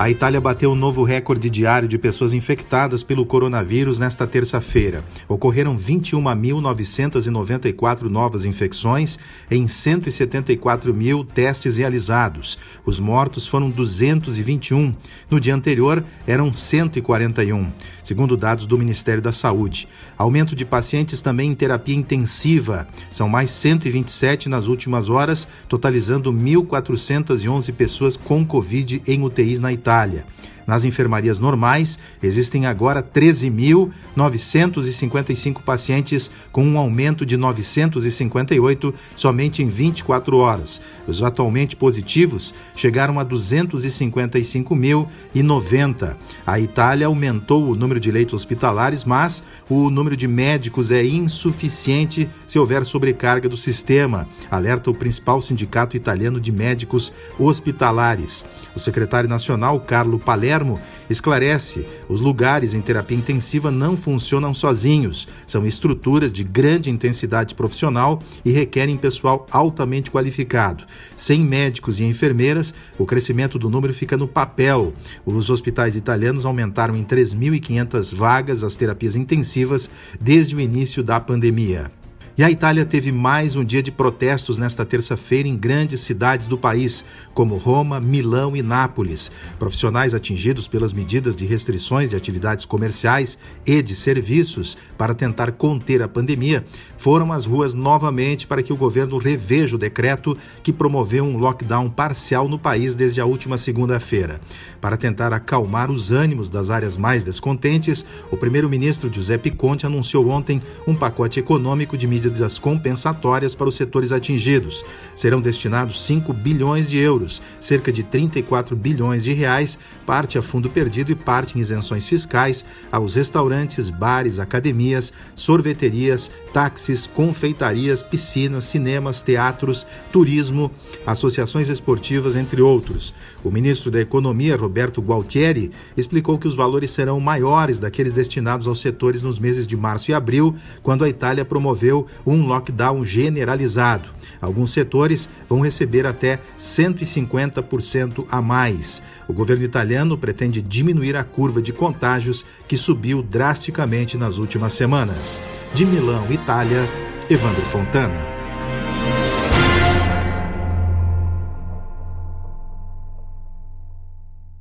A Itália bateu um novo recorde diário de pessoas infectadas pelo coronavírus nesta terça-feira. Ocorreram 21.994 novas infecções em 174 mil testes realizados. Os mortos foram 221. No dia anterior, eram 141, segundo dados do Ministério da Saúde. Aumento de pacientes também em terapia intensiva. São mais 127 nas últimas horas, totalizando 1.411 pessoas com Covid em UTIs na Itália. Itália. Nas enfermarias normais, existem agora 13.955 pacientes, com um aumento de 958 somente em 24 horas. Os atualmente positivos chegaram a 255.090. A Itália aumentou o número de leitos hospitalares, mas o número de médicos é insuficiente se houver sobrecarga do sistema, alerta o principal sindicato italiano de médicos hospitalares. O secretário nacional, Carlo Palermo, Esclarece: os lugares em terapia intensiva não funcionam sozinhos, são estruturas de grande intensidade profissional e requerem pessoal altamente qualificado. Sem médicos e enfermeiras, o crescimento do número fica no papel. Os hospitais italianos aumentaram em 3.500 vagas as terapias intensivas desde o início da pandemia. E a Itália teve mais um dia de protestos nesta terça-feira em grandes cidades do país, como Roma, Milão e Nápoles. Profissionais atingidos pelas medidas de restrições de atividades comerciais e de serviços para tentar conter a pandemia foram às ruas novamente para que o governo reveja o decreto que promoveu um lockdown parcial no país desde a última segunda-feira. Para tentar acalmar os ânimos das áreas mais descontentes, o primeiro-ministro Giuseppe Conte anunciou ontem um pacote econômico de medidas medidas compensatórias para os setores atingidos. Serão destinados 5 bilhões de euros, cerca de 34 bilhões de reais, parte a fundo perdido e parte em isenções fiscais aos restaurantes, bares, academias, sorveterias, táxis, confeitarias, piscinas, cinemas, teatros, turismo, associações esportivas, entre outros. O ministro da Economia, Roberto Gualtieri, explicou que os valores serão maiores daqueles destinados aos setores nos meses de março e abril, quando a Itália promoveu um lockdown generalizado. Alguns setores vão receber até 150% a mais. O governo italiano pretende diminuir a curva de contágios que subiu drasticamente nas últimas semanas. De Milão, Itália, Evandro Fontana.